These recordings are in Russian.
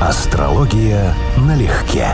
Астрология налегке.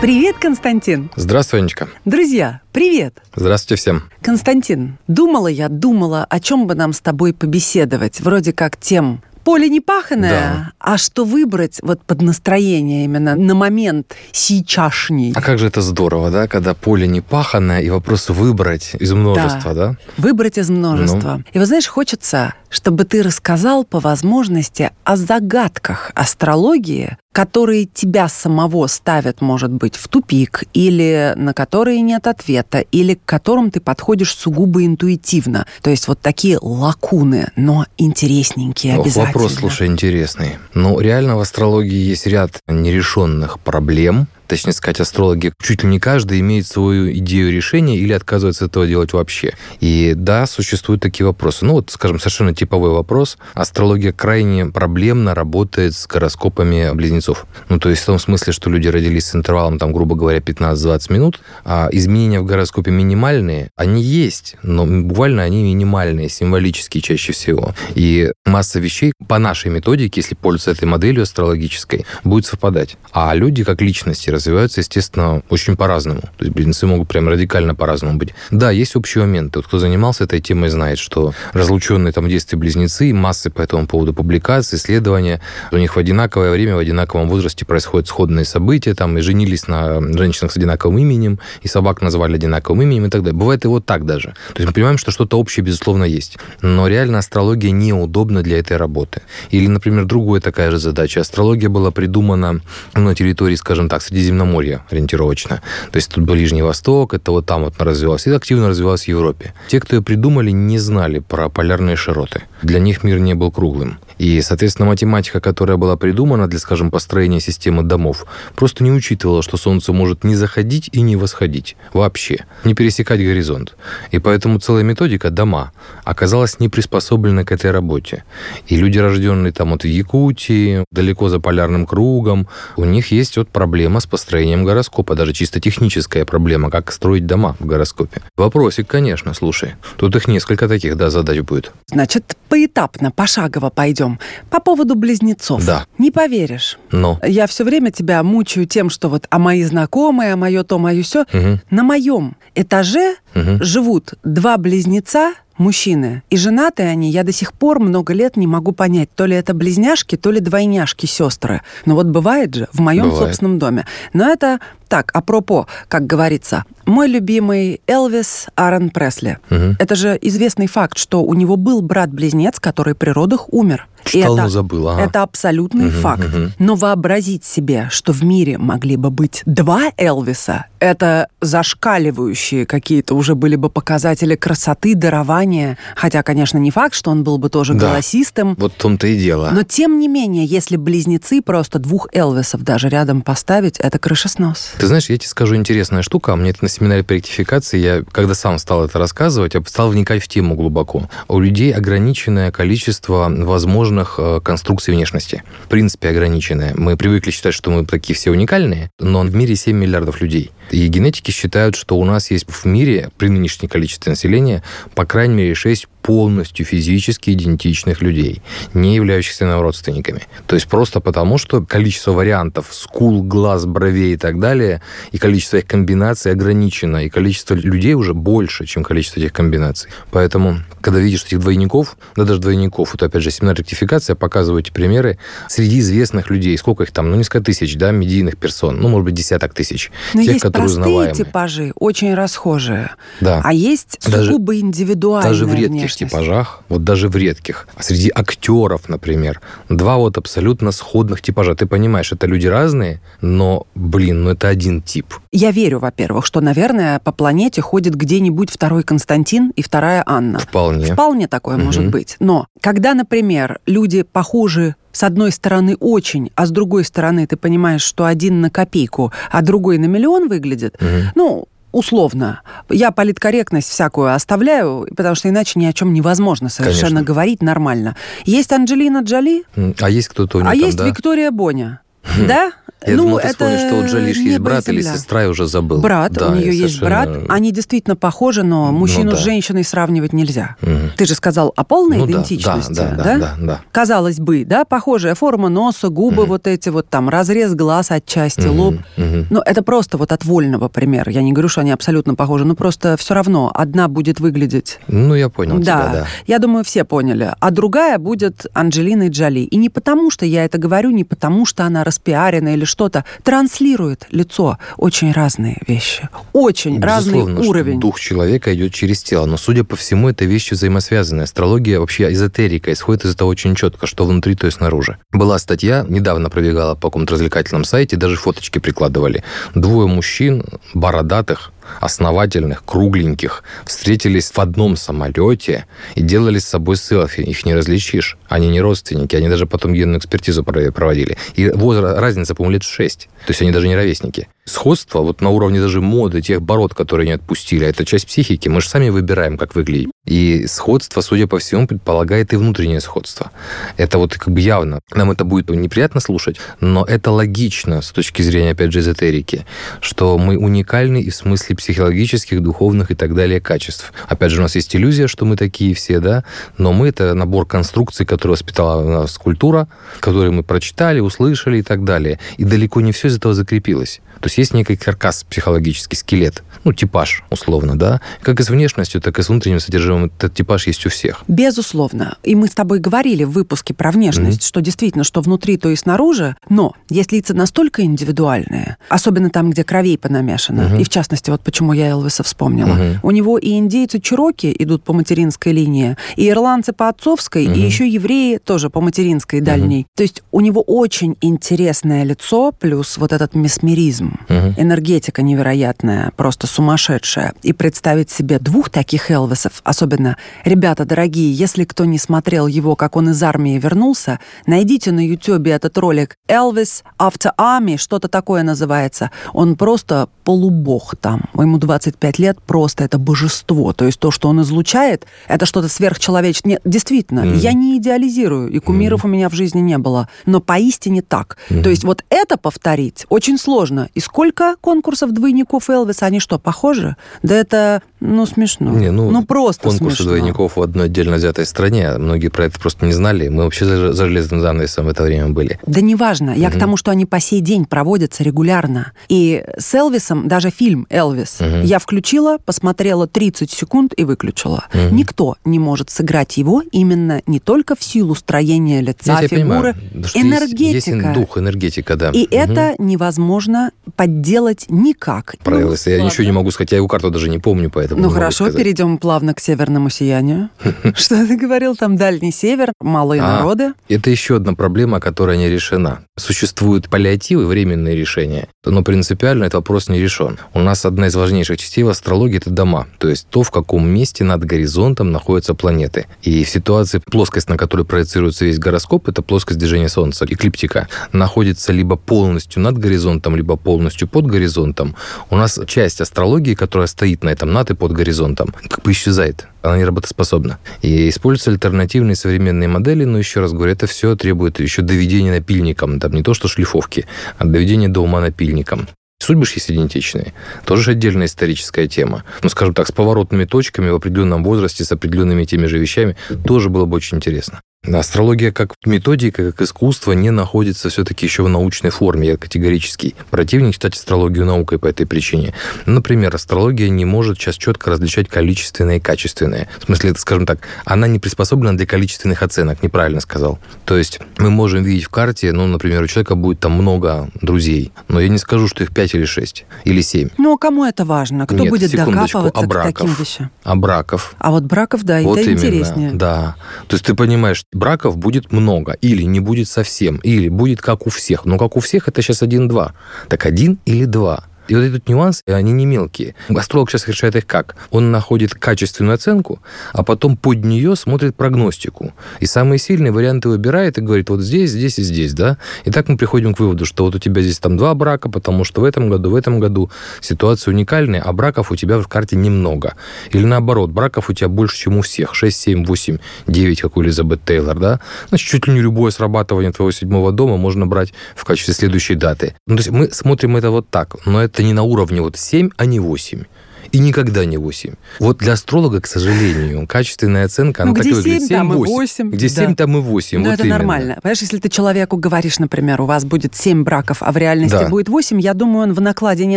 Привет, Константин. Здравствуй, Анечка. Друзья, привет. Здравствуйте всем. Константин, думала я, думала, о чем бы нам с тобой побеседовать. Вроде как тем поле не паханое, Да. а что выбрать вот под настроение именно на момент сейчасшний. А как же это здорово, да, когда поле не паханное, и вопрос выбрать из множества, да? Выбрать из множества. Ну. И вот знаешь, хочется, чтобы ты рассказал по возможности о загадках астрологии, которые тебя самого ставят, может быть, в тупик, или на которые нет ответа, или к которым ты подходишь сугубо интуитивно. То есть вот такие лакуны, но интересненькие обязательно. вопрос, слушай, интересный. Ну, реально в астрологии есть ряд нерешенных проблем. Точнее сказать, астрологи чуть ли не каждый имеет свою идею решения или отказывается этого делать вообще. И да, существуют такие вопросы. Ну вот, скажем, совершенно типовой вопрос. Астрология крайне проблемно работает с гороскопами близнецов. Ну, то есть в том смысле, что люди родились с интервалом, там, грубо говоря, 15-20 минут, а изменения в гороскопе минимальные, они есть, но буквально они минимальные, символические чаще всего. И масса вещей по нашей методике, если пользоваться этой моделью астрологической, будет совпадать. А люди как личности развиваются, естественно, очень по-разному. То есть близнецы могут прям радикально по-разному быть. Да, есть общие моменты. Вот кто занимался этой темой, знает, что разлученные там в детстве близнецы, массы по этому поводу публикаций, исследования, у них в одинаковое время, в одинаковом возрасте происходят сходные события, там, и женились на женщинах с одинаковым именем, и собак назвали одинаковым именем и так далее. Бывает и вот так даже. То есть мы понимаем, что что-то общее, безусловно, есть. Но реально астрология неудобна для этой работы. Или, например, другая такая же задача. Астрология была придумана на территории, скажем так, Средиземноморья ориентировочно. То есть тут Ближний Восток, это вот там вот развивалось, и активно развивалось в Европе. Те, кто ее придумали, не знали про полярные широты. Для них мир не был круглым. И, соответственно, математика, которая была придумана для, скажем, построения системы домов, просто не учитывала, что Солнце может не заходить и не восходить вообще, не пересекать горизонт. И поэтому целая методика дома оказалась не приспособлена к этой работе. И люди, рожденные там вот в Якутии, далеко за полярным кругом, у них есть вот проблема с построением гороскопа, даже чисто техническая проблема, как строить дома в гороскопе. Вопросик, конечно, слушай. Тут их несколько таких, да, задач будет. Значит, поэтапно, пошагово пойдем. По поводу близнецов. Да. Не поверишь. Но. Я все время тебя мучаю тем, что вот а мои знакомые, а мое то, мое все. Мгм. На моем этаже Мгм. живут два близнеца, мужчины. И женатые они, я до сих пор много лет не могу понять, то ли это близняшки, то ли двойняшки, сестры. Но вот бывает же в моем Бывает. собственном доме. Но это так, апропо, как говорится. Мой любимый Элвис Аарон Пресли. Мгм. Это же известный факт, что у него был брат-близнец, который при родах умер. Читал, это- но забыл. ага. это абсолютный Мгм, факт. мгм. Но вообразить себе, что в мире могли бы быть два Элвиса, это зашкаливающие какие-то уже были бы показатели красоты, дарования. Хотя, конечно, не факт, что он был бы тоже Да. голосистым. Вот в том-то и дело. Но тем не менее, если близнецы просто двух Элвисов даже рядом поставить, это крышеснос. Ты знаешь, я тебе скажу интересная штука. Мне это на семинаре по ректификации, я когда сам стал это рассказывать, я стал вникать в тему глубоко. У людей ограниченное количество возможных э, конструкций внешности. В принципе, ограниченное. Мы привыкли считать, что мы такие все уникальные, но в мире 7 миллиардов людей. И генетики считают, что у нас есть в мире, при нынешнем количестве населения, по крайней мере, 6 полностью физически идентичных людей, не являющихся нам родственниками. То есть просто потому, что количество вариантов скул, глаз, бровей и так далее, и количество их комбинаций ограничено, и количество людей уже больше, чем количество этих комбинаций. Поэтому, когда видишь этих двойников, да даже двойников, вот опять же, семинар ректификация, показываю эти примеры, среди известных людей, сколько их там, ну, несколько тысяч, да, медийных персон, ну, может быть, десяток тысяч, Но тех, есть которые простые узнаваемые. типажи, очень расхожие. Да. А есть Даже- сугубо индивидуальная Даже в редких внешность. типажах, вот даже в редких, а среди актеров, например, два вот абсолютно сходных типажа. Ты понимаешь, это люди разные, но, блин, ну это один тип. Я верю, во-первых, что, наверное, по планете ходит где-нибудь второй Константин и вторая Анна. Вполне. Вполне такое Мгм. может быть. Но когда, например, люди похожи с одной стороны очень, а с другой стороны ты понимаешь, что один на копейку, а другой на миллион выглядит, Мгм. ну, условно. Я политкорректность всякую оставляю, потому что иначе ни о чем невозможно совершенно Конечно. говорить нормально. Есть Анджелина Джоли, А есть кто-то у них а там, есть да? Виктория Боня. Да? Я ну, думал, это вспомнишь, что у Джолиш есть брат или сестра, я уже забыл. Брат, Да, у нее есть совершенно- брат. Они действительно похожи, но Ну мужчину да. с женщиной сравнивать нельзя. Мгм. Ты же сказал о полной Ну да, идентичности, да, да, да, да, да. Казалось бы, да, похожая форма носа, губы Мгм. вот эти вот там, разрез глаз отчасти, Мгм, лоб. мгм. Ну, это просто вот от вольного пример. Я не говорю, что они абсолютно похожи, но просто все равно одна будет выглядеть Ну, я понял да, тебя, да. я думаю, все поняли. А другая будет Анджелиной Джоли. И не потому, что я это говорю, не потому, что она распиарена или что-то. Транслирует лицо. Очень разные вещи. Очень Безусловно, разный уровень. дух человека идет через тело. Но, судя по всему, это вещи взаимосвязанные. Астрология, вообще эзотерика, исходит из этого очень четко, что внутри, то и снаружи. Была статья, недавно пробегала по какому-то развлекательном сайте, даже фоточки прикладывали. Двое мужчин, бородатых, основательных, кругленьких, встретились в одном самолете и делали с собой селфи. Их не различишь. Они не родственники, они даже потом генную экспертизу про- проводили. И возраст, разница, по-моему, лет 6. То есть они даже не ровесники. Сходство вот на уровне даже моды, тех бород, которые не отпустили, а это часть психики. Мы же сами выбираем, как выглядеть. И сходство, судя по всему, предполагает и внутреннее сходство. Это вот как бы явно. Нам это будет неприятно слушать, но это логично с точки зрения, опять же, эзотерики, что мы уникальны и в смысле психологических, духовных и так далее качеств. Опять же, у нас есть иллюзия, что мы такие все, да, но мы — это набор конструкций, которые воспитала у нас культура, которые мы прочитали, услышали и так далее. И далеко не все из этого закрепилось. То есть есть некий каркас психологический, скелет, ну, типаж, условно, да. Как и с внешностью, так и с внутренним содержимым этот типаж есть у всех. Безусловно. И мы с тобой говорили в выпуске про внешность, что действительно, что внутри, то и снаружи. Но есть лица настолько индивидуальные, особенно там, где кровей понамешано. Мгм. И в частности, вот почему я Элвиса вспомнила. Мгм. У него и индейцы Чироки идут по материнской линии, и ирландцы по отцовской, Мгм. и еще евреи тоже по материнской дальней. То есть у него очень интересное лицо, плюс вот этот месмеризм. Мгм. Энергетика невероятная, просто сумасшедшая. И представить себе двух таких Элвисов, особенно, ребята дорогие, если кто не смотрел его, как он из армии вернулся, найдите на Ютубе этот ролик «Элвис After Army», что-то такое называется. Он просто полубог там. Ему 25 лет, просто это божество. То есть то, что он излучает, это что-то сверхчеловеческое. Нет, действительно, Мгм. я не идеализирую, и кумиров у меня в жизни не было, но поистине так. То есть вот это повторить очень сложно. И сколько конкурсов двойников Элвиса, они что, похожи? Да это, ну, смешно. Не, ну, просто Конкурсы смешно. двойников в одной отдельно взятой стране. а Многие про это просто не знали. Мы вообще за, за железным занавесом в это время были. Да неважно. Я к тому, что они по сей день проводятся регулярно. И с Элвисом, даже фильм «Элвис», Мгм. я включила, посмотрела 30 секунд и выключила. Мгм. Никто не может сыграть его именно не только в силу строения лица, тебя фигуры, понимаю, что есть- Есть, энергетика. дух, энергетика, да. И Мгм. это невозможно подделать никак. Про Ну, я ладно. ничего не могу сказать. Я его карту даже не помню, поэтому Ну хорошо, перейдем плавно к северному сиянию. Что ты говорил там? Дальний север, малые А. народы. Это еще одна проблема, которая не решена. Существуют паллиативы, временные решения, но принципиально этот вопрос не решен. У нас одна из важнейших частей в астрологии – это дома, то есть то, в каком месте над горизонтом находятся планеты. И в ситуации плоскость, на которой проецируется весь гороскоп, это плоскость движения Солнца, эклиптика, находится либо полностью над горизонтом, либо полностью под горизонтом. У нас часть астрологии, которая стоит на этом над и под горизонтом, как бы исчезает она не работоспособна. И используются альтернативные современные модели, но еще раз говорю, это все требует еще доведения напильником, там не то что шлифовки, а доведения до ума напильником. Судьбы же есть идентичные. Тоже же отдельная историческая тема. Ну, скажем так, с поворотными точками в определенном возрасте, с определенными теми же вещами, тоже было бы очень интересно. Астрология как методика, как искусство не находится все-таки еще в научной форме. Я категорический противник считать астрологию наукой по этой причине. Например, астрология не может сейчас четко различать количественное и качественное. В смысле, скажем так, она не приспособлена для количественных оценок, неправильно сказал. То есть мы можем видеть в карте, ну, например, у человека будет там много друзей, но я не скажу, что их 5 или 6, или 7. Ну, а кому это важно? Кто Нет, будет докапываться а к таким браков? вещам? А браков? А вот браков, да, Вот это именно, интереснее. да. То есть ты понимаешь, браков будет много, или не будет совсем, или будет как у всех. Но как у всех это сейчас один-два. Так один или два? И вот этот нюанс, они не мелкие. Астролог сейчас решает их как? Он находит качественную оценку, а потом под нее смотрит прогностику. И самые сильные варианты выбирает и говорит, вот здесь, здесь и здесь, да? И так мы приходим к выводу, что вот у тебя здесь там два брака, потому что в этом году, в этом году ситуация уникальная, а браков у тебя в карте немного. Или наоборот, браков у тебя больше, чем у всех. 6, 7, 8, 9, как у Элизабет Тейлор, да? Значит, чуть ли не любое срабатывание твоего седьмого дома можно брать в качестве следующей даты. Ну, то есть мы смотрим это вот так, но это не на уровне вот 7, а не 8 и никогда не 8. Вот для астролога, к сожалению, качественная оценка, ну, она где так 7, 7 там 8. и 8. Где 7, да. там и 8. Ну, вот это именно. нормально. Понимаешь, если ты человеку говоришь, например, у вас будет 7 браков, а в реальности Да. будет 8, я думаю, он в накладе не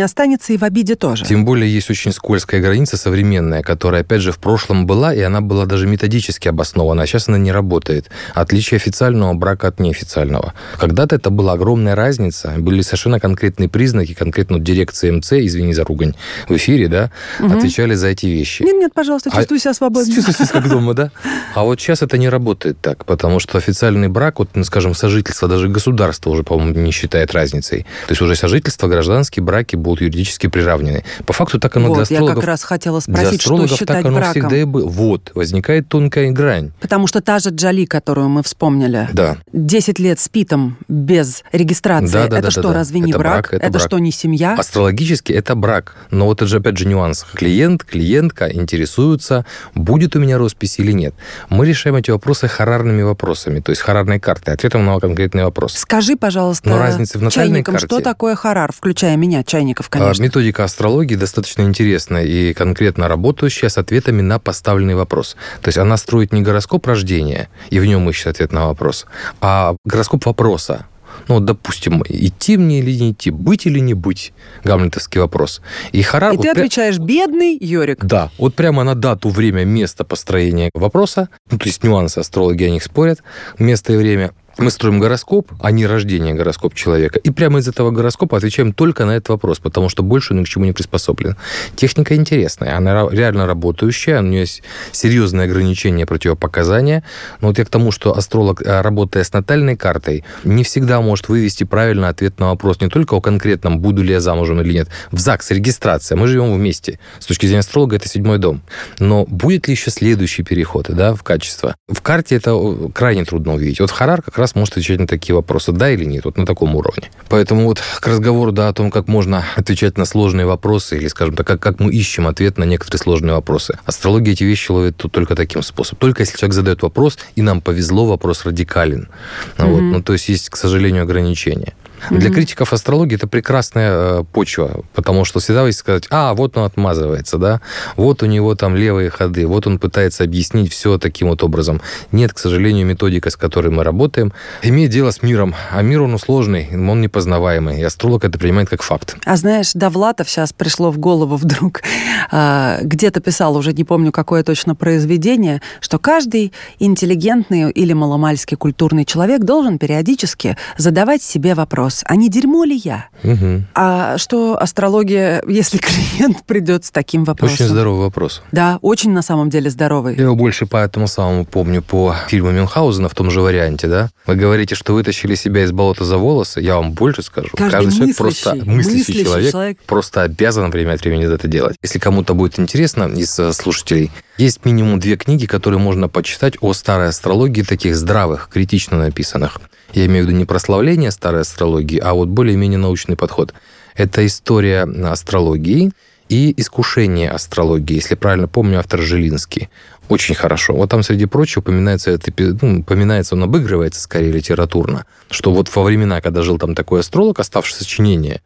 останется и в обиде тоже. Тем более есть очень скользкая граница современная, которая, опять же, в прошлом была, и она была даже методически обоснована, а сейчас она не работает. Отличие официального брака от неофициального. Когда-то это была огромная разница, были совершенно конкретные признаки, конкретно дирекция МЦ, извини за ругань, в эфире, да, отвечали за эти вещи. Нет, нет, пожалуйста, А- чувствуй себя свободно. Чувствуйте себя как дома, да? А вот сейчас это не работает так, потому что официальный брак, вот, ну, скажем, сожительство, даже государство уже, по-моему, не считает разницей. То есть уже сожительство, гражданские браки будут юридически приравнены. По факту так оно для Вот, я астрологов... как раз хотела для спросить, что считать так оно браком. всегда и было. Вот, возникает тонкая грань. Потому что та же Джоли, которую мы вспомнили, Да. 10 лет с Питом без регистрации, Да, да, это да, что, да, разве не Это брак? брак, это брак. что, не семья? Астрологически это брак. Но вот это же, опять же, нюанс. Клиент, клиентка интересуются, будет у меня роспись или нет. Мы решаем эти вопросы харарными вопросами, то есть харарной картой, ответом на конкретный вопрос. Скажи, пожалуйста, Но разница в натальной чайникам, карте. что такое харар, включая меня, чайников, А, конечно. Методика астрологии достаточно интересная и конкретно работающая с ответами на поставленный вопрос. То есть она строит не гороскоп рождения, и в нем ищет ответ на вопрос, а гороскоп вопроса. Ну, вот, допустим, идти мне или не идти, быть или не быть, гамлетовский вопрос. И Харар... И вот ты пря- отвечаешь, бедный Йорик. Да, вот прямо на дату, время, место построения вопроса, ну, то есть нюансы астрологи о них спорят, место и время, мы строим гороскоп, а не рождение гороскоп человека. И прямо из этого гороскопа отвечаем только на этот вопрос, потому что больше он ни к чему не приспособлен. Техника интересная, она реально работающая, у нее есть серьезные ограничения противопоказания. Но вот я к тому, что астролог, а, работая с натальной картой, не всегда может вывести правильно ответ на вопрос не только о конкретном, буду ли я замужем или нет. В ЗАГС регистрация, мы живем вместе. С точки зрения астролога это седьмой дом. Но будет ли еще следующий переход да, в качество? В карте это о, крайне трудно увидеть. Вот Харар как раз может отвечать на такие вопросы, да или нет, вот на таком уровне. Поэтому вот к разговору да, о том, как можно отвечать на сложные вопросы, или, скажем так, как, как мы ищем ответ на некоторые сложные вопросы. Астрология эти вещи ловит тут только таким способом. Только если человек задает вопрос, и нам повезло, вопрос радикален. Ну, вот. ну, то есть есть, к сожалению, ограничения. Для критиков астрологии это прекрасная э, почва, потому что всегда есть сказать, а, вот он отмазывается, да, вот у него там левые ходы, вот он пытается объяснить все таким вот образом. Нет, к сожалению, методика, с которой мы работаем, имеет дело с миром, а мир он сложный, он непознаваемый, и астролог это принимает как факт. А знаешь, Довлатов сейчас пришло в голову вдруг, а, где-то писал, уже не помню, какое точно произведение, что каждый интеллигентный или маломальский культурный человек должен периодически задавать себе вопрос, а не дерьмо ли я? Мгм. А что астрология, если клиент придет с таким вопросом? Очень здоровый вопрос. Да, очень на самом деле здоровый. Я его больше по этому самому помню по фильму Мюнхгаузена в том же варианте, да? Вы говорите, что вытащили себя из болота за волосы. Я вам больше скажу. Каждый человек просто мыслящий, мыслящий, мыслящий человек, человек. просто обязан время от времени это делать. Если кому-то будет интересно из э, слушателей, есть минимум две книги, которые можно почитать о старой астрологии, таких здравых, критично написанных. Я имею в виду не прославление старой астрологии, а вот более-менее научный подход. Это история астрологии и искушение астрологии. Если правильно помню, автор Жилинский. Очень хорошо. Вот там, среди прочего, упоминается, это, ну, упоминается, он обыгрывается скорее литературно, что вот во времена, когда жил там такой астролог, оставший сочинение,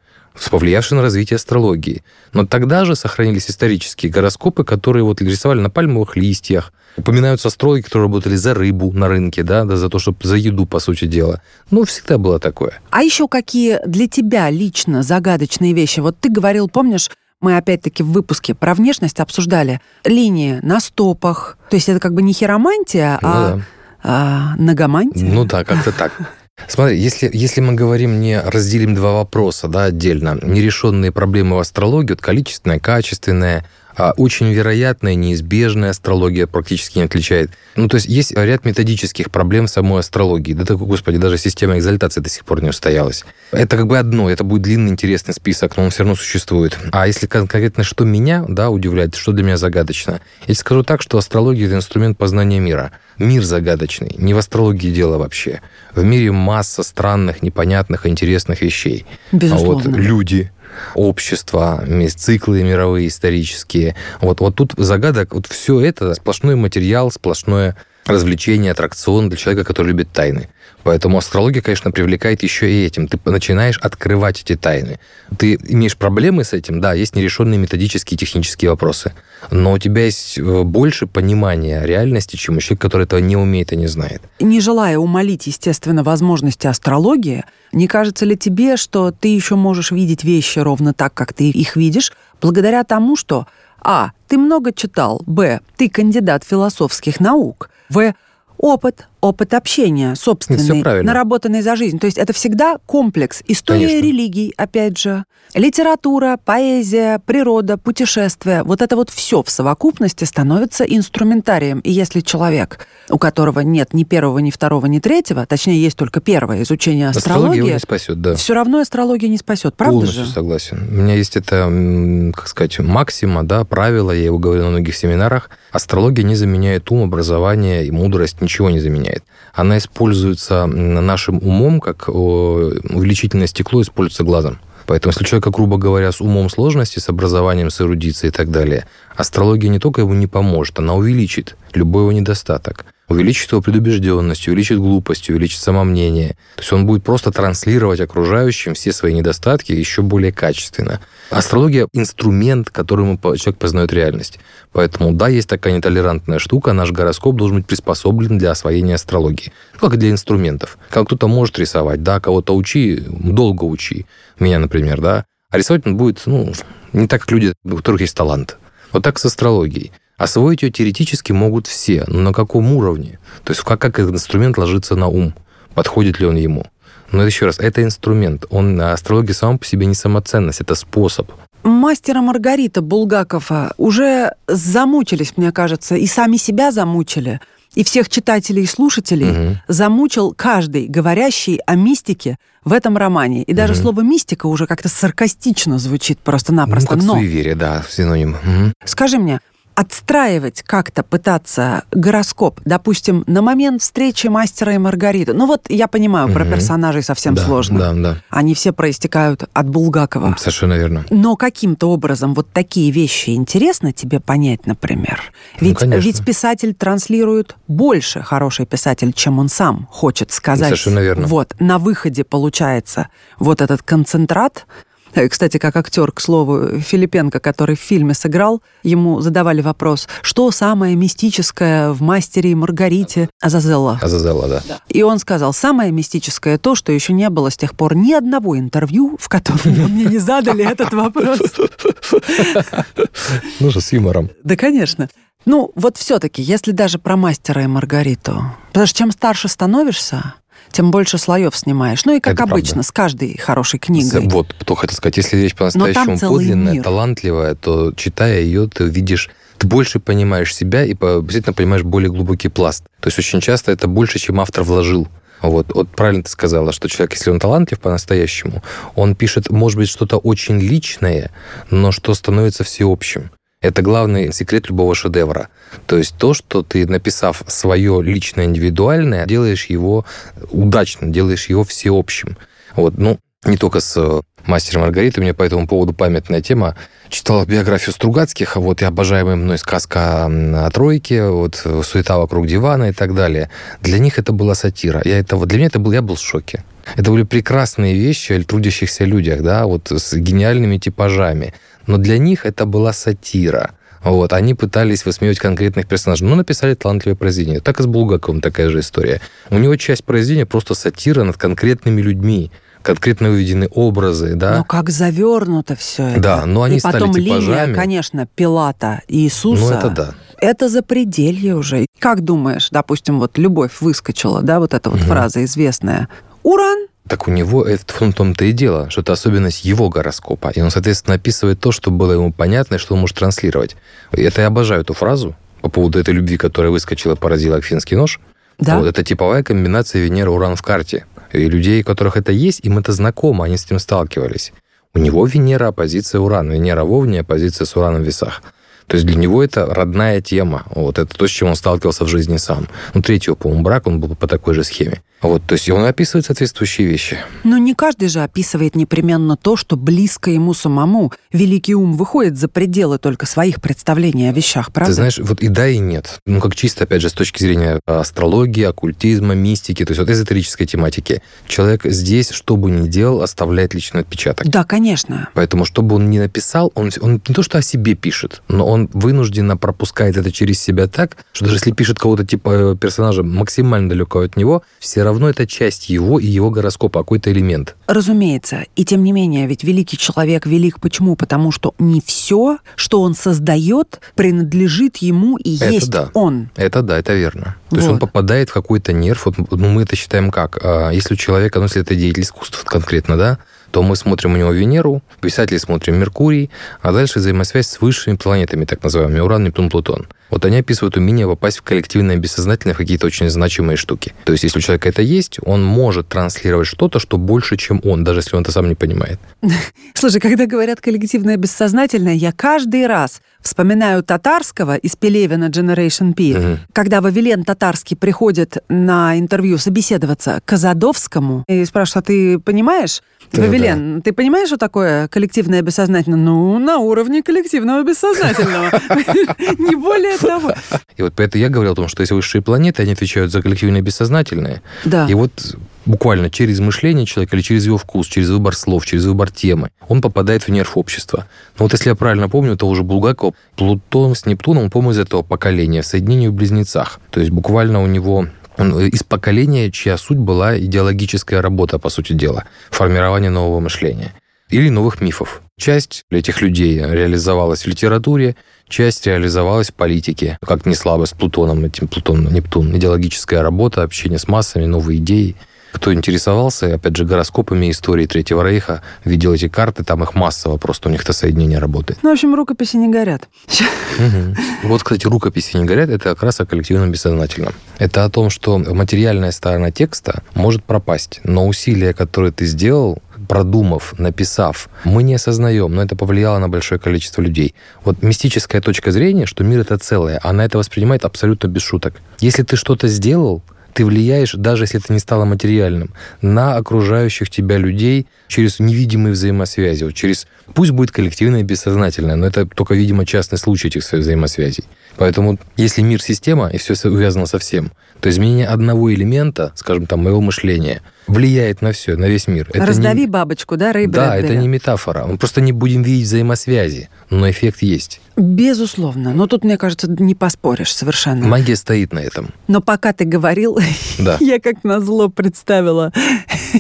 повлиявший на развитие астрологии. Но тогда же сохранились исторические гороскопы, которые вот рисовали на пальмовых листьях. Упоминаются астрологи, которые работали за рыбу на рынке, да, да за то, чтобы за еду, по сути дела. Ну, всегда было такое. А еще какие для тебя лично загадочные вещи? Вот ты говорил, помнишь, мы опять-таки в выпуске про внешность обсуждали линии на стопах. То есть это как бы не хиромантия, Ну а, да. а ногомантия. Ну да, как-то так. Смотри, если, если мы говорим, не разделим два вопроса да, отдельно, нерешенные проблемы в астрологии, вот количественная, качественная, А очень вероятная, неизбежная астрология практически не отличает. Ну, то есть есть ряд методических проблем самой астрологии. Да такой, господи, даже система экзальтации до сих пор не устоялась. Это как бы одно, это будет длинный интересный список, но он все равно существует. А если конкретно что меня, да, удивляет, что для меня загадочно, я скажу так, что астрология – это инструмент познания мира. Мир загадочный. Не в астрологии дело вообще. В мире масса странных, непонятных, интересных вещей. Безусловно. А вот люди, общества, циклы мировые исторические. Вот, вот тут загадок, вот все это сплошной материал, сплошное развлечение, аттракцион для человека, который любит тайны. Поэтому астрология, конечно, привлекает еще и этим. Ты начинаешь открывать эти тайны. Ты имеешь проблемы с этим, да, есть нерешенные методические и технические вопросы. Но у тебя есть э, больше понимания реальности, чем у человека, который этого не умеет и не знает. Не желая умолить, естественно, возможности астрологии, не кажется ли тебе, что ты еще можешь видеть вещи ровно так, как ты их видишь, благодаря тому, что а. Ты много читал. Б. Ты кандидат философских наук. В. Опыт, опыт общения собственный, наработанный за жизнь. То есть это всегда комплекс. История Конечно. религий, опять же, литература, поэзия, природа, путешествия. Вот это вот все в совокупности становится инструментарием. И если человек, у которого нет ни первого, ни второго, ни третьего, точнее, есть только первое изучение астрологии, астрология не спасет, да. все равно астрология не спасет, правда Полностью же? согласен. У меня есть это, как сказать, максима, да, правило, я его говорю на многих семинарах. Астрология не заменяет ум, образование и мудрость, ничего не заменяет она используется нашим умом, как увеличительное стекло используется глазом. Поэтому если человека, грубо говоря, с умом сложности, с образованием, с эрудицией и так далее, астрология не только ему не поможет, она увеличит любой его недостаток увеличит его предубежденность, увеличит глупость, увеличит самомнение. То есть он будет просто транслировать окружающим все свои недостатки еще более качественно. Астрология – инструмент, которым человек познает реальность. Поэтому, да, есть такая нетолерантная штука, наш гороскоп должен быть приспособлен для освоения астрологии. Как для инструментов. Как кто-то может рисовать, да, кого-то учи, долго учи. Меня, например, да. А рисовать он будет, ну, не так, как люди, у которых есть талант. Вот так с астрологией. Освоить ее теоретически могут все, но на каком уровне? То есть как, как этот инструмент ложится на ум? Подходит ли он ему? Но еще раз, это инструмент. Он, астрология сама по себе не самоценность, это способ. Мастера Маргарита Булгакова уже замучились, мне кажется, и сами себя замучили, и всех читателей и слушателей угу. замучил каждый, говорящий о мистике в этом романе. И даже угу. слово «мистика» уже как-то саркастично звучит просто-напросто. Ну, как Но... суеверие, да, синоним. Угу. Скажи мне, отстраивать как-то пытаться гороскоп, допустим, на момент встречи мастера и Маргариты. Ну вот я понимаю, угу. про персонажей совсем да, сложно. Да, да. Они все проистекают от Булгакова. Совершенно верно. Но каким-то образом вот такие вещи интересно тебе понять, например? Ну, ведь, ну, ведь писатель транслирует больше хороший писатель, чем он сам хочет сказать. Совершенно верно. Вот, на выходе получается вот этот концентрат, кстати, как актер, к слову, Филипенко, который в фильме сыграл, ему задавали вопрос, что самое мистическое в «Мастере и Маргарите» Азазелла. Азазелла, да. И он сказал, самое мистическое то, что еще не было с тех пор ни одного интервью, в котором мне не задали этот вопрос. Ну же, с юмором. Да, конечно. Ну, вот все-таки, если даже про мастера и Маргариту, потому что чем старше становишься, тем больше слоев снимаешь. Ну и как Это обычно, правда. с каждой хорошей книгой. Вот, кто хотел сказать, если вещь по-настоящему подлинная, мир. талантливая, то читая ее, ты видишь ты больше понимаешь себя и обязательно понимаешь более глубокий пласт. То есть очень часто это больше, чем автор вложил. Вот, вот правильно ты сказала, что человек, если он талантлив по-настоящему, он пишет, может быть, что-то очень личное, но что становится всеобщим. Это главный секрет любого шедевра. То есть то, что ты, написав свое личное, индивидуальное, делаешь его удачно, делаешь его всеобщим. Вот, ну, не только с э, мастером Маргаритой, у меня по этому поводу памятная тема. Читал биографию Стругацких, а вот и обожаемая мной сказка о тройке, вот суета вокруг дивана и так далее. Для них это была сатира. Я это, для меня это был, я был в шоке. Это были прекрасные вещи о трудящихся людях, да, вот с гениальными типажами. Но для них это была сатира. Вот, они пытались высмеивать конкретных персонажей, но написали талантливое произведение. Так и с Булгаковым такая же история. У него часть произведения просто сатира над конкретными людьми конкретно увидены образы, да. Но как завернуто все это. Да, но они и стали потом типажами. линия, конечно, Пилата и Иисуса. Ну, это да. Это запределье уже. Как думаешь, допустим, вот «Любовь» выскочила, да, вот эта вот угу. фраза известная. Уран Так у него это в том-то и дело, что это особенность его гороскопа. И он, соответственно, описывает то, что было ему понятно и что он может транслировать. Это я обожаю эту фразу по поводу этой любви, которая выскочила, поразила финский нож. Да. Вот, это типовая комбинация Венера-Уран в карте. И людей, у которых это есть, им это знакомо, они с этим сталкивались. У него Венера оппозиция Уран, Венера в Овне, оппозиция с Ураном в весах. То есть для него это родная тема. Вот это то, с чем он сталкивался в жизни сам. Ну, третьего, по-моему, брак, он был по такой же схеме. Вот, то есть он описывает соответствующие вещи. Но не каждый же описывает непременно то, что близко ему самому. Великий ум выходит за пределы только своих представлений о вещах, правда? Ты знаешь, вот и да, и нет. Ну, как чисто, опять же, с точки зрения астрологии, оккультизма, мистики, то есть вот эзотерической тематики. Человек здесь, что бы ни делал, оставляет личный отпечаток. Да, конечно. Поэтому, что бы он ни написал, он, он не то, что о себе пишет, но он вынужденно пропускает это через себя так, что даже если пишет кого-то типа персонажа максимально далеко от него, все равно это часть его и его гороскопа, какой-то элемент. Разумеется. И тем не менее, ведь великий человек велик почему? Потому что не все, что он создает, принадлежит ему и Это есть да. он. Это да, это верно. То есть Вот. он попадает в какой-то нерв. Вот, ну, мы это считаем как? А, Если у человека, ну, если это деятель искусств конкретно, да, то мы смотрим у него Венеру, писатели смотрим Меркурий, а дальше взаимосвязь с высшими планетами, так называемыми, Уран, Нептун, Плутон. Вот они описывают умение попасть в коллективное бессознательное в какие-то очень значимые штуки. То есть, если у человека это есть, он может транслировать что-то, что больше, чем он, даже если он это сам не понимает. Слушай, когда говорят коллективное бессознательное, я каждый раз вспоминаю татарского из Пелевина Generation P, Мгм. когда Вавилен Татарский приходит на интервью собеседоваться к Казадовскому и спрашивает, а ты понимаешь, Да, Вавилен, ты понимаешь, что такое коллективное бессознательное? Ну, на уровне коллективного бессознательного. Не более того. И вот поэтому я говорил о том, что если высшие планеты, они отвечают за коллективное бессознательное, Да. И вот буквально через мышление человека или через его вкус, через выбор слов, через выбор темы, он попадает в нерв общества. Но вот если я правильно помню, то уже Булгаков, Плутон с Нептуном, по-моему, из этого поколения, в соединении в близнецах. То есть буквально у него он из поколения, чья суть была идеологическая работа, по сути дела, формирование нового мышления или новых мифов. Часть этих людей реализовалась в литературе, часть реализовалась в политике. Как не слабо с Плутоном, этим Плутон, Нептун. Идеологическая работа, общение с массами, новые идеи. Кто интересовался, опять же, гороскопами истории Третьего Рейха, видел эти карты, там их массово, просто у них это соединение работает. Ну, в общем, рукописи не горят. Вот, кстати, рукописи не горят, это как раз о коллективном бессознательном. Это о том, что материальная сторона текста может пропасть, но усилия, которые ты сделал, продумав, написав, мы не осознаем, но это повлияло на большое количество людей. Вот мистическая точка зрения, что мир это целое, она это воспринимает абсолютно без шуток. Если ты что-то сделал, ты влияешь, даже если это не стало материальным, на окружающих тебя людей через невидимые взаимосвязи, вот через пусть будет коллективное и бессознательное, но это только, видимо, частный случай этих взаимосвязей. Поэтому, если мир система и все увязано со всем, то изменение одного элемента, скажем там, моего мышления, влияет на все, на весь мир. Это Раздави не- бабочку, да, Рэй Да, Брэдбери? это не метафора. Мы просто не будем видеть взаимосвязи, но эффект есть. Безусловно. Но тут, мне кажется, не поспоришь совершенно. Магия стоит на этом. Но пока ты говорил, Да. я как назло представила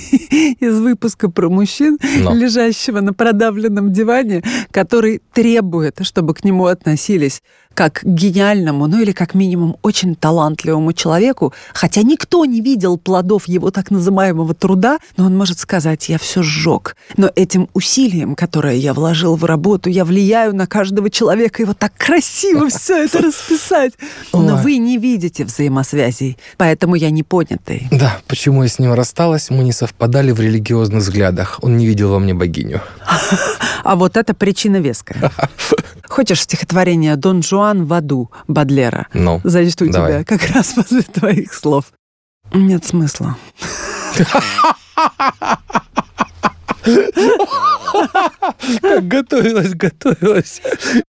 из выпуска про мужчин, Но. лежащего на продавленном диване, который требует, чтобы к нему относились как гениальному, ну или как минимум очень талантливому человеку, хотя никто не видел плодов его так называемого труда, но он может сказать, я все сжег. Но этим усилием, которое я вложил в работу, я влияю на каждого человека, и вот так красиво все это расписать. Но вы не видите взаимосвязей, поэтому я не понятый. Да, почему я с ним рассталась, мы не совпадали в религиозных взглядах. Он не видел во мне богиню. А вот это причина веская. Хочешь стихотворение «Дон Жуан в аду» Бадлера? Ну, Зачту давай. тебя как раз после твоих слов. Нет смысла. как готовилась, готовилась.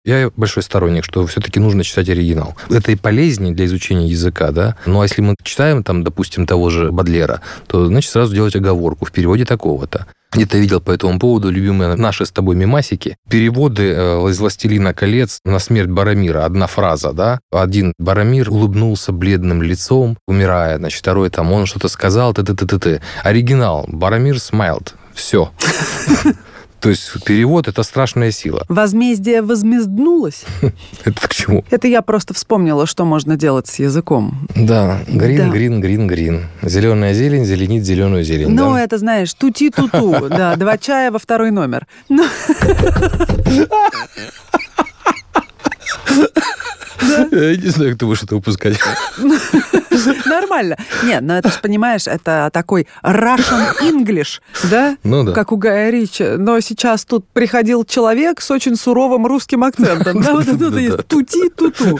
Я большой сторонник, что все-таки нужно читать оригинал. Это и полезнее для изучения языка, да. Ну, а если мы читаем, там, допустим, того же Бадлера, то, значит, сразу делать оговорку в переводе такого-то. Где-то видел по этому поводу любимые наши с тобой мемасики. Переводы э, из «Властелина колец» на смерть Барамира. Одна фраза, да? Один Барамир улыбнулся бледным лицом, умирая. Значит, второй там, он что-то сказал, ты Оригинал. Барамир smiled. Все. То есть перевод – это страшная сила. Возмездие возмезднулось. Это к чему? Это я просто вспомнила, что можно делать с языком. Да, грин, грин, грин, грин. Зеленая зелень зеленит зеленую зелень. Ну, это, знаешь, тути-туту. Да, два чая во второй номер. Ну, Я не знаю, кто будет это выпускать. нормально. Нет, ну это ж, понимаешь, это такой Russian English, да? Ну да. Как у Гая Ричи. Но сейчас тут приходил человек с очень суровым русским акцентом. Да, вот это тути-туту.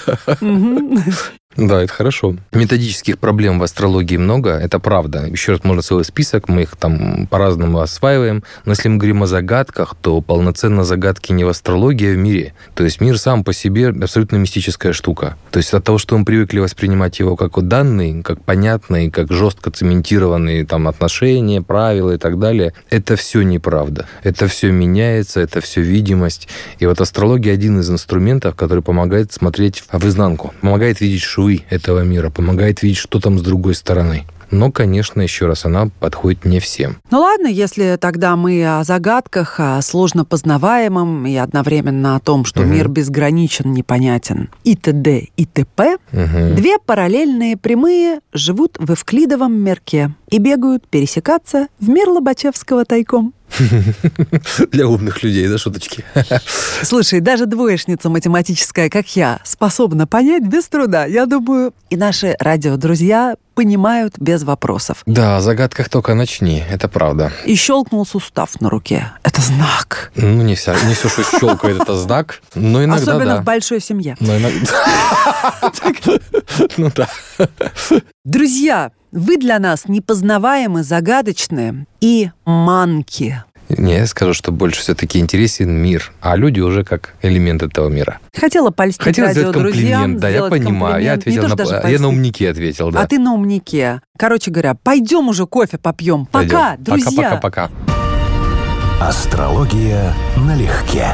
Да, это хорошо. Методических проблем в астрологии много, это правда. Еще раз, можно целый список, мы их там по-разному осваиваем. Но если мы говорим о загадках, то полноценно загадки не в астрологии, а в мире. То есть мир сам по себе абсолютно мистическая штука. То есть от того, что мы привыкли воспринимать его как данный, как понятный, как жестко цементированные там отношения, правила и так далее, это все неправда. Это все меняется, это все видимость. И вот астрология один из инструментов, который помогает смотреть в изнанку, помогает видеть швы этого мира, помогает видеть, что там с другой стороны. Но, конечно, еще раз, она подходит не всем. Ну ладно, если тогда мы о загадках, о сложно познаваемом и одновременно о том, что Мгм. мир безграничен, непонятен и т.д. и т.п., Мгм. две параллельные прямые живут в эвклидовом мерке и бегают пересекаться в мир Лобачевского тайком. Для умных людей, да, шуточки? Слушай, даже двоечница математическая, как я, способна понять без труда. Я думаю, и наши радиодрузья понимают без вопросов. Да, о загадках только начни, это правда. И щелкнул сустав на руке. Это знак. Ну, не, вся, не все, что щелкает, это знак, но иногда Особенно да. в большой семье. Иногда... Ну да. Друзья, вы для нас непознаваемы, загадочные и манки. Не, я скажу, что больше все-таки интересен мир, а люди уже как элемент этого мира. Хотела польстить Хотел сделать радиодрузьям, комплимент, да, я сделать понимаю. Я ответил на... даже Я на умнике ответил, да. А ты на умнике. Короче говоря, пойдем уже кофе попьем. Пойдем. Пока, друзья. Пока-пока-пока. Астрология налегке.